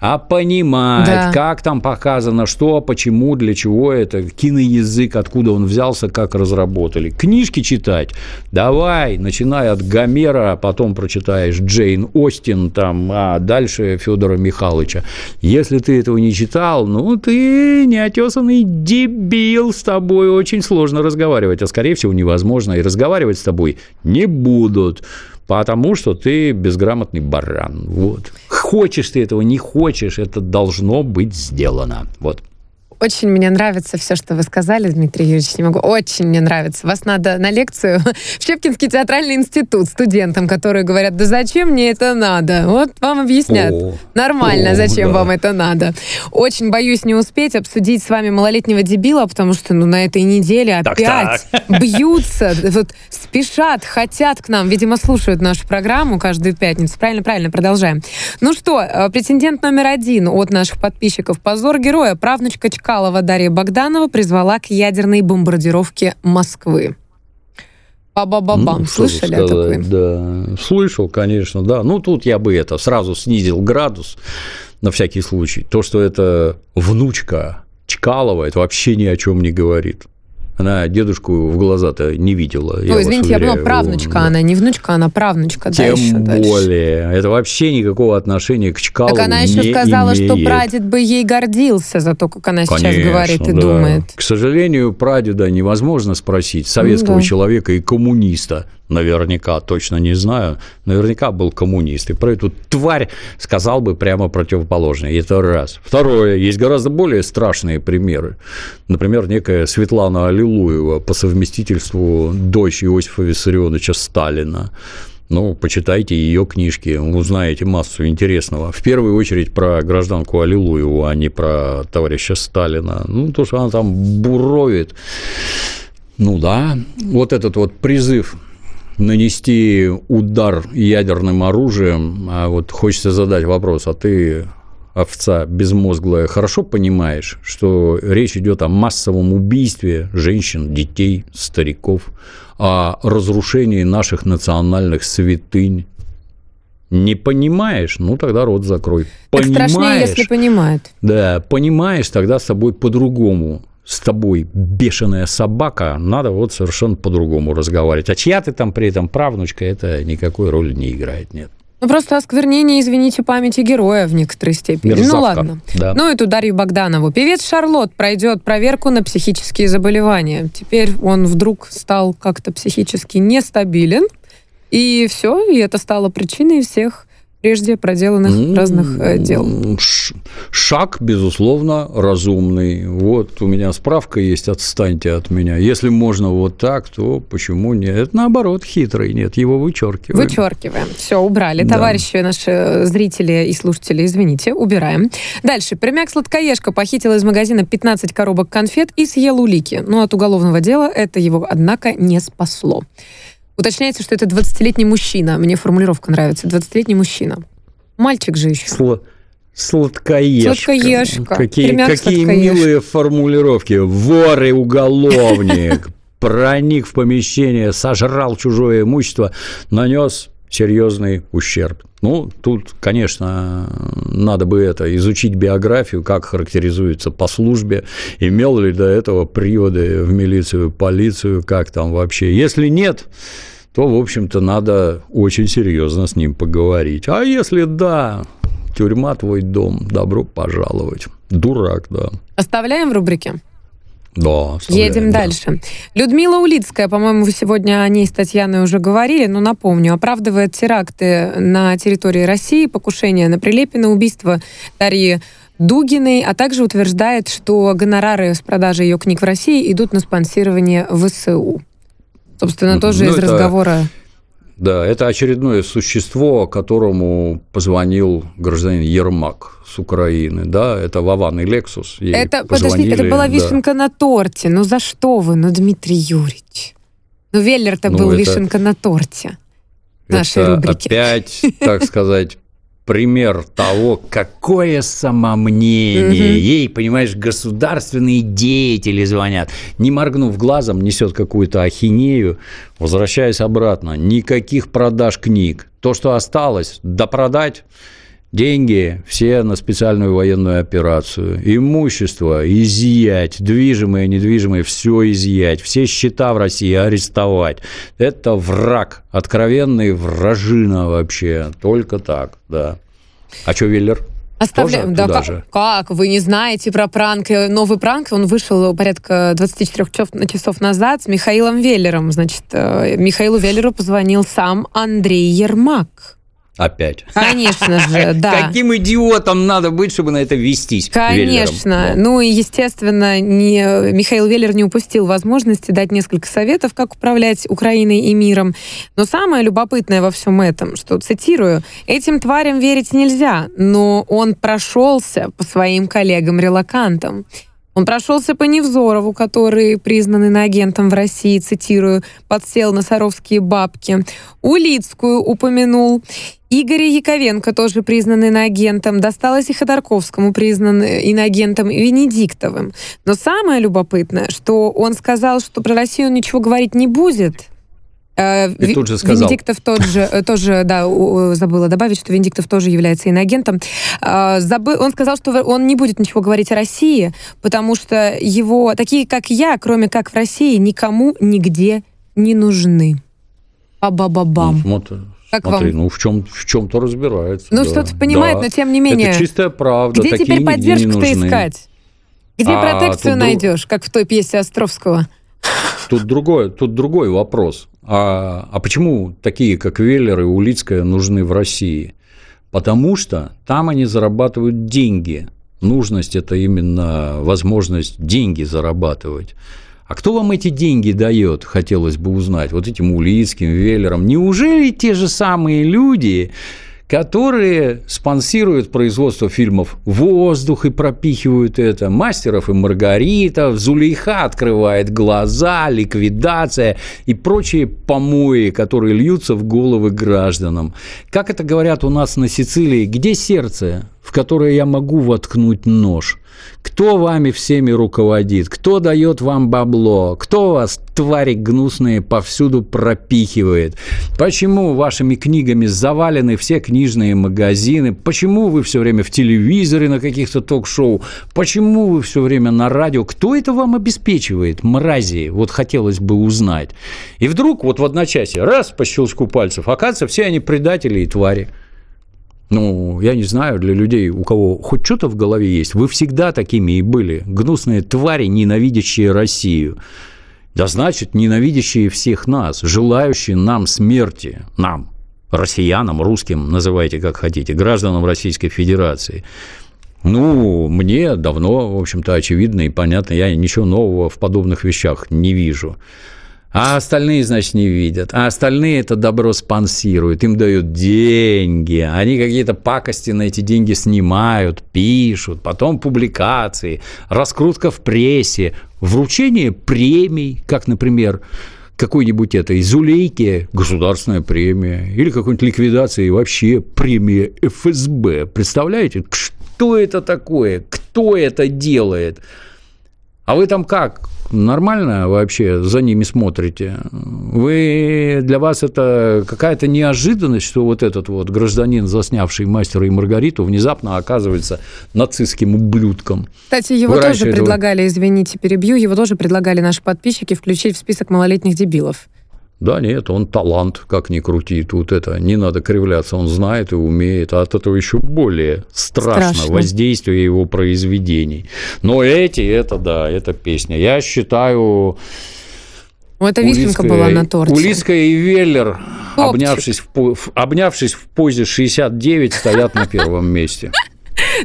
а понимать, Да. как там показано, что, почему, для чего это, киноязык, откуда он взялся, как разработали. Книжки читать, давай, начиная от Гомера, потом прочитаешь Джейн Остин, там, а дальше Федора Михайловича. Если ты этого не читал, ну, ты неотесанный дебил, с тобой очень сложно разговаривать, а, скорее всего, невозможно, и разговаривать с тобой не будут. Потому что ты безграмотный баран. Вот. Хочешь ты этого, не хочешь, это должно быть сделано. Вот. Очень мне нравится все, что вы сказали, Дмитрий Юрьевич, не могу. Очень мне нравится. Вас надо на лекцию в Щепкинский театральный институт студентам, которые говорят, да зачем мне это надо? Вот вам объяснят. О, Нормально, о, зачем да. вам это надо. Очень боюсь не успеть обсудить с вами малолетнего дебила, потому что ну, на этой неделе Так, опять бьются, вот, спешат, хотят к нам. Видимо, слушают нашу программу каждую пятницу. Правильно, правильно, продолжаем. Ну что, э, претендент номер один от наших подписчиков «Позор героя» правнучка Чкалова Дарья Богданова призвала к ядерной бомбардировке Москвы. Ба-ба-ба-бам. Ну, Слышали сказать, Да, слышал, конечно, да. Ну, тут я бы это сразу снизил градус на всякий случай. То, что это внучка Чкалова, это вообще ни о чем не говорит. Она дедушку в глаза-то не видела. вас извините, я поняла, правнучка да. она, не внучка, она правнучка. Тем Дальше, дальше. более. Это вообще никакого отношения к Чкалову Так она еще не сказала, что имеет. прадед бы ей гордился за то, как она сейчас Конечно, говорит и да. думает. К сожалению, прадеда невозможно спросить советского Ну да. человека и коммуниста. Наверняка, точно не знаю. Наверняка был коммунист. И про эту тварь сказал бы прямо противоположное. Это раз. Второе. Есть гораздо более страшные примеры. Например, некая Светлана Аллилуева по совместительству дочь Иосифа Виссарионовича Сталина. Ну, почитайте ее книжки, узнаете массу интересного. В первую очередь про гражданку Аллилуеву, а не про товарища Сталина. Ну, то, что она там буровит. Ну да, вот этот вот призыв нанести удар ядерным оружием, а вот хочется задать вопрос, а ты овца безмозглая, хорошо понимаешь, что речь идет о массовом убийстве женщин, детей, стариков, о разрушении наших национальных святынь. Не понимаешь? Ну, тогда рот закрой. Так страшнее, Понимаешь? если понимает. Да, понимаешь, тогда с тобой по-другому. С тобой бешеная собака, надо вот совершенно по-другому разговаривать. А чья ты там при этом правнучка, это никакой роли не играет, нет. Ну, просто осквернение, извините, памяти героя в некоторой степени. Ну, Мерзавка, ладно. да. Ну, эту Дарью Богданову. Певец Шарлот пройдет проверку на психические заболевания. Теперь он вдруг стал как-то психически нестабилен. И все, и это стало причиной всех прежде проделанных разных э, дел. Шаг, безусловно, разумный. Вот у меня справка есть, отстаньте от меня. Если можно вот так, то почему нет? Это наоборот хитрый, нет, его вычеркиваем. Вычеркиваем. Все, убрали. Да. Товарищи наши э, зрители и слушатели, извините, убираем. Дальше. Пермяк сладкоежка похитил из магазина 15 коробок конфет и съел улики. Но от уголовного дела это его, однако, не спасло. Уточняется, что это 20-летний мужчина. Мне формулировка нравится. 20-летний мужчина. Мальчик же еще. Сла- Сладкоежка. Сладкоежка. Какие, какие сладкоежка. милые формулировки. Вор и уголовник. Проник в помещение, сожрал чужое имущество, нанес серьезный ущерб. Ну, тут, конечно, надо бы это изучить биографию, как характеризуется по службе, имел ли до этого приводы в милицию, полицию, как там вообще. Если нет, то, в общем-то, надо очень серьезно с ним поговорить. А если да, тюрьма твой дом, добро пожаловать. Дурак, да. Оставляем в рубрике? Да, Едем да. дальше. Людмила Улицкая, по-моему, вы сегодня о ней с Татьяной уже говорили, но напомню, оправдывает теракты на территории России, покушение на Прилепина, убийство Дарьи Дугиной, а также утверждает, что гонорары с продажи ее книг в России идут на спонсирование ВСУ. Собственно, Мгм. тоже Ну, из это- разговора. Да, это очередное существо, которому позвонил гражданин Ермак с Украины. Да, это Вован и Лексус. Ей Это, подождите, это была да. вишенка на торте. Ну за что вы, ну, Дмитрий Юрьевич? Ну, Веллер-то Ну, был это- вишенка на торте. нашей Это рубрики. опять, так сказать, пример того, какое самомнение. Ей, понимаешь, государственные деятели звонят. Не моргнув глазом, несет какую-то ахинею, возвращаясь обратно. Никаких продаж книг. То, что осталось, допродать Деньги все на специальную военную операцию. Имущество изъять, движимое, недвижимое, все изъять. Все счета в России арестовать. Это враг, откровенный вражина вообще. Только так, да. А что, Веллер? Оставляем. Да, как, же? как? Вы не знаете про пранк? Новый пранк, он вышел порядка 24 часов, часов назад с Михаилом Веллером. Значит, э, Михаилу Веллеру позвонил сам Андрей Ермак. Опять. Конечно же, да. Каким идиотом надо быть, чтобы на это вестись? Конечно. Веллером? Ну и, естественно, не, Михаил Веллер не упустил возможности дать несколько советов, как управлять Украиной и миром. Но самое любопытное во всем этом, что, цитирую, «Этим тварям верить нельзя, но он прошелся по своим коллегам-релакантам». Он прошелся по Невзорову, который признан иноагентом в России, цитирую, подсел на саровские бабки. Улицкую упомянул. Игоря Яковенко, тоже признан иноагентом. Досталось и Ходорковскому, признан иноагентом, и Венедиктовым. Но самое любопытное, что он сказал, что про Россию он ничего говорить не будет. Э, И тут же сказал. Венедиктов тот же, э, тоже, да, забыла добавить, что Венедиктов тоже является иноагентом. А, забы- Он сказал, что он не будет ничего говорить о России, потому что его, такие как я, кроме как в России, никому нигде не нужны. Ба-ба-ба-бам. Ну, смотри, Как смотри, вам? ну в чем в чем-то разбирается. Ну, да. что-то понимает, Да. но тем не менее. Это чистая правда. Где такие теперь поддержку-то искать? Где А, протекцию найдешь, как в той пьесе Островского? Тут другой, тут другой вопрос. А, а почему такие, как Веллер и Улицкая, нужны в России? Потому что там они зарабатывают деньги. Нужность – это именно возможность деньги зарабатывать. А кто вам эти деньги дает, хотелось бы узнать, вот этим Улицким, Веллером? Неужели те же самые люди, которые спонсируют производство фильмов «Воздух» и пропихивают это, «Мастеров и Маргарита», «Зулейха открывает глаза», «Ликвидация» и прочие помои, которые льются в головы гражданам. Как это говорят у нас на Сицилии, где сердце, в которое я могу воткнуть нож? Кто вами всеми руководит? Кто дает вам бабло? Кто вас, твари гнусные, повсюду пропихивает? Почему вашими книгами завалены все книжные магазины? Почему вы все время в телевизоре на каких-то ток-шоу? Почему вы все время на радио? Кто это вам обеспечивает, мрази? Вот хотелось бы узнать. И вдруг вот в одночасье, раз по щелчку пальцев, оказывается, все они предатели и твари. Ну, я не знаю, для людей, у кого хоть что-то в голове есть, вы всегда такими и были. Гнусные твари, ненавидящие Россию. Да значит, ненавидящие всех нас, желающие нам смерти, нам, россиянам, русским, называйте как хотите, гражданам Российской Федерации. Ну, мне давно, в общем-то, очевидно и понятно, я ничего нового в подобных вещах не вижу. А остальные, значит, не видят. А остальные это добро спонсируют, им дают деньги, они какие-то пакости на эти деньги снимают, пишут, потом публикации, раскрутка в прессе, вручение премий, как, например, какой-нибудь этой Зулейке государственная премия, или какой-нибудь ликвидации вообще премия ФСБ. Представляете, что это такое, кто это делает? А вы там как? Нормально вообще за ними смотрите? Вы для вас это какая-то неожиданность, что вот этот вот гражданин, заснявший мастера и Маргариту, внезапно оказывается нацистским ублюдком. Кстати, его Вы тоже раньше этого- предлагали, извините, перебью, его тоже предлагали наши подписчики включить в список малолетних дебилов. Да нет, он талант, как ни крути, тут это не надо кривляться, он знает и умеет, а от этого еще более страшно, Страшно. воздействие его произведений. Но эти, это да, это песня. Я считаю, это вишенка была на торте. Улицкая и Веллер, Топчик. обнявшись в- обнявшись в позе 69, стоят на первом месте.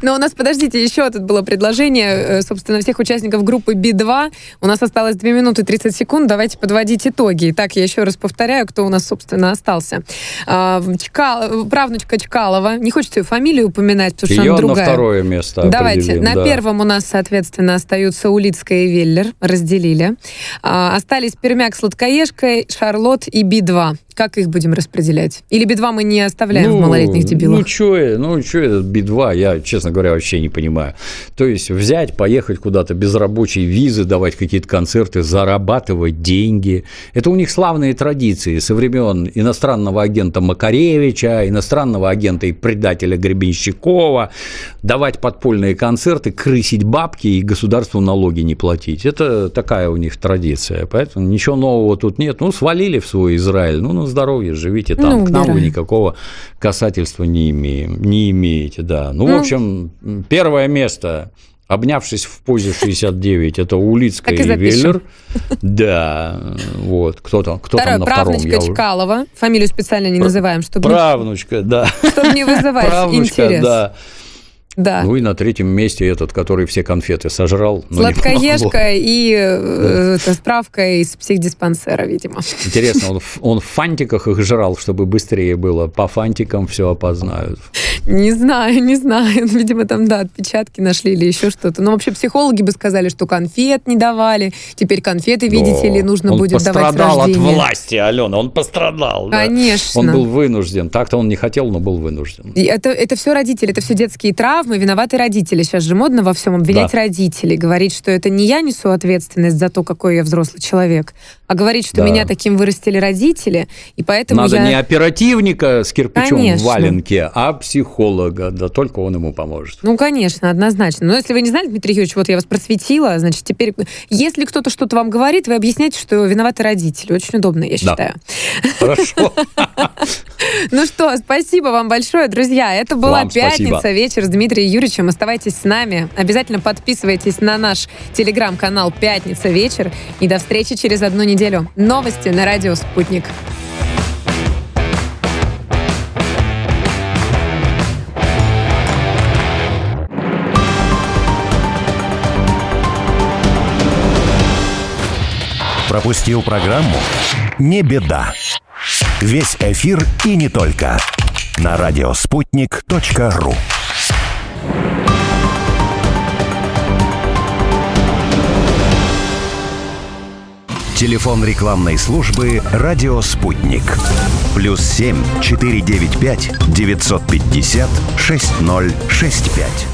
Но у нас, подождите, еще тут было предложение, э, собственно, всех участников группы Би-2. У нас осталось 2 минуты 30 секунд. Давайте подводить итоги. Итак, я еще раз повторяю, кто у нас, собственно, остался. А, Чкал- Правнучка Чкалова. Не хочется ее фамилию упоминать, потому что Ее она на другая. второе место Давайте. На да. первом у нас, соответственно, остаются Улицкая и Веллер. Разделили. А, остались Пермяк, Сладкоежка, Шарлот и Би-2. Как их будем распределять? Или Би-2 мы не оставляем в малолетних дебилах? Ну, что ну, чё этот Би-2, я, честно говоря, вообще не понимаю. То есть взять, поехать куда-то без рабочей визы, давать какие-то концерты, зарабатывать деньги. Это у них славные традиции со времен иностранного агента Макаревича, иностранного агента и предателя Гребенщикова, давать подпольные концерты, крысить бабки и государству налоги не платить. Это такая у них традиция. Поэтому ничего нового тут нет. Ну, свалили в свой Израиль. Ну, на здоровье, живите там. Ну, К нам вы никакого касательства не, имеем, не имеете, да. Ну, Ну. в общем, первое место, обнявшись в позе 69, это Улицкая и. Веллер. Да, вот, кто там, кто Второе, там на втором? правнучка я уже- Чкалова. Фамилию специально не называем, чтобы, Правнучка, да. чтобы не вызывать Правнучка, интерес. да. Да. Ну и на третьем месте этот, который все конфеты сожрал. Сладкоежка и э, это справка из психдиспансера, видимо. Интересно, он, он в фантиках их жрал, чтобы быстрее было. По фантикам все опознают. Не знаю, не знаю. Видимо, там, да, отпечатки нашли или еще что-то. Но вообще психологи бы сказали, что конфет не давали. Теперь конфеты, видите ли, нужно он будет давать с пострадал от рождения. власти, Алена, он пострадал. да. Конечно. Он был вынужден. Так-то он не хотел, но был вынужден. И Это, это все родители, это все детские травмы, виноваты родители. Сейчас же модно во всем обвинять Да. родителей, говорить, что это не я несу ответственность за то, какой я взрослый человек, а говорить, что Да. меня таким вырастили родители, и поэтому Надо я... не оперативника с кирпичом Конечно. в валенке, а психолога. Да только он ему поможет. Ну, конечно, однозначно. Но если вы не знали, Дмитрий Юрьевич, вот я вас просветила, значит, теперь, если кто-то что-то вам говорит, вы объясняете, что виноваты родители. Очень удобно, я Да. считаю. Хорошо. Ну что, спасибо вам большое, друзья. Это была пятница, вечер с Дмитрием Юрьевичем. Оставайтесь с нами. Обязательно подписывайтесь на наш телеграм-канал «Пятница вечер». И до встречи через одну неделю. Новости на радио «Спутник». Пропустил программу? Не беда. Весь эфир и не только. На радиоспутник.ру Телефон рекламной службы «Радио Спутник». Плюс семь четыре девять пять девятьсот пятьдесят шесть ноль шесть пять.